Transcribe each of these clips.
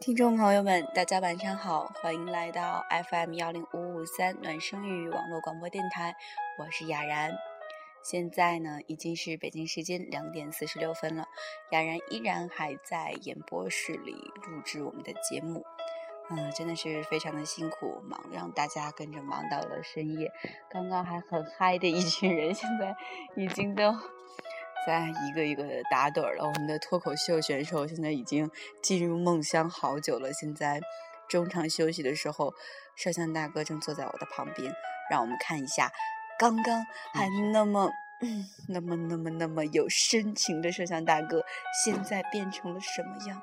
听众朋友们，大家晚上好，欢迎来到 FM 幺零五五三暖声语网络广播电台，我是雅然。现在呢，已经是北京时间两点四十六分了，雅然依然还在演播室里录制我们的节目。嗯，真的是非常的辛苦，忙让大家跟着忙到了深夜。刚刚还很嗨的一群人，现在已经都在一个一个的打盹了。我们的脱口秀选手现在已经进入梦乡好久了。现在中场休息的时候，摄像大哥正坐在我的旁边，让我们看一下刚刚还那么、嗯、那么、那么、那么有深情的摄像大哥，现在变成了什么样？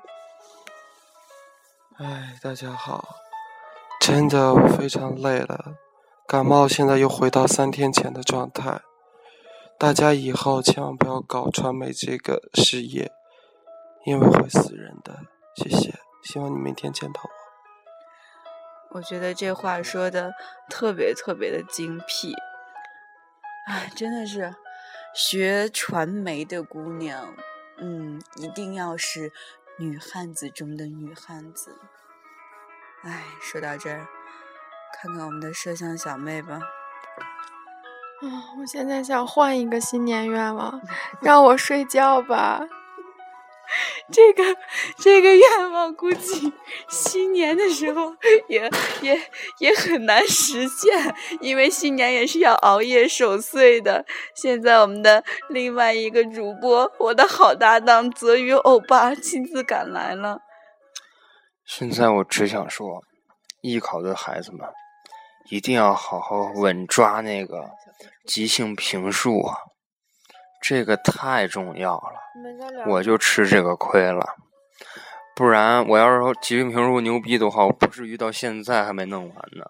哎，大家好，真的我非常累了，感冒现在又回到三天前的状态。大家以后千万不要搞传媒这个事业，因为会死人的。谢谢，希望你明天见到我。我觉得这话说的特别特别的精辟，哎，真的是学传媒的姑娘，嗯，一定要是女汉子中的女汉子。哎，说到这儿，看看我们的摄像小妹吧。啊，我现在想换一个新年愿望，让我睡觉吧。这个这个愿望估计 新年的时候 也也也很难实现，因为新年也是要熬夜守岁的。现在我们的另外一个主播，我的好搭档泽宇欧巴亲自赶来了。现在我只想说，艺考的孩子们一定要好好稳抓那个即兴评述啊，这个太重要了。我就吃这个亏了，不然我要是说即兴评述牛逼的话，我不至于到现在还没弄完呢。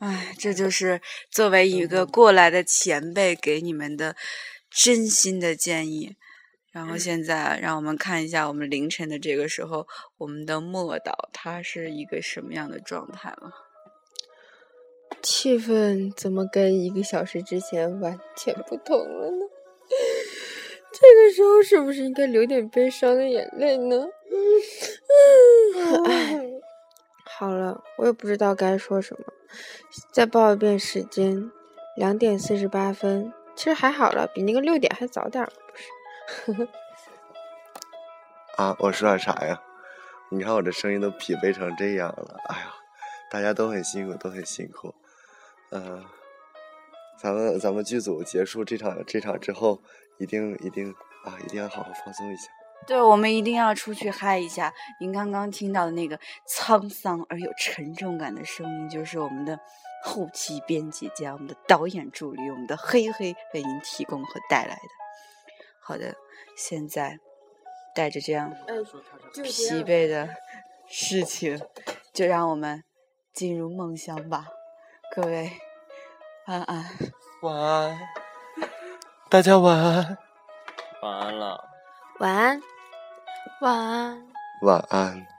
哎，这就是作为一个过来的前辈给你们的真心的建议。然后现在让我们看一下，我们凌晨的这个时候，我们的莫导他是一个什么样的状态了？气氛怎么跟一个小时之前完全不同了呢？这个时候是不是应该流点悲伤的眼泪呢？哎，好了，我也不知道该说什么。再报一遍时间，两点四十八分。其实还好了，比那个六点还早点儿，不是？啊，我说点啥呀？你看我这声音都疲惫成这样了，哎呀，大家都很辛苦，都很辛苦。嗯、咱们咱们剧组结束这场这场之后，一定一定啊，一定要好好放松一下。对，我们一定要出去嗨一下。您刚刚听到的那个沧桑而有沉重感的声音，就是我们的后期编辑加我们的导演助理，我们的黑黑为您提供和带来的。好的，现在带着这样疲惫的事情，就让我们进入梦乡吧。各位，晚安。晚安，大家晚安。晚安了。晚安，晚安。晚安。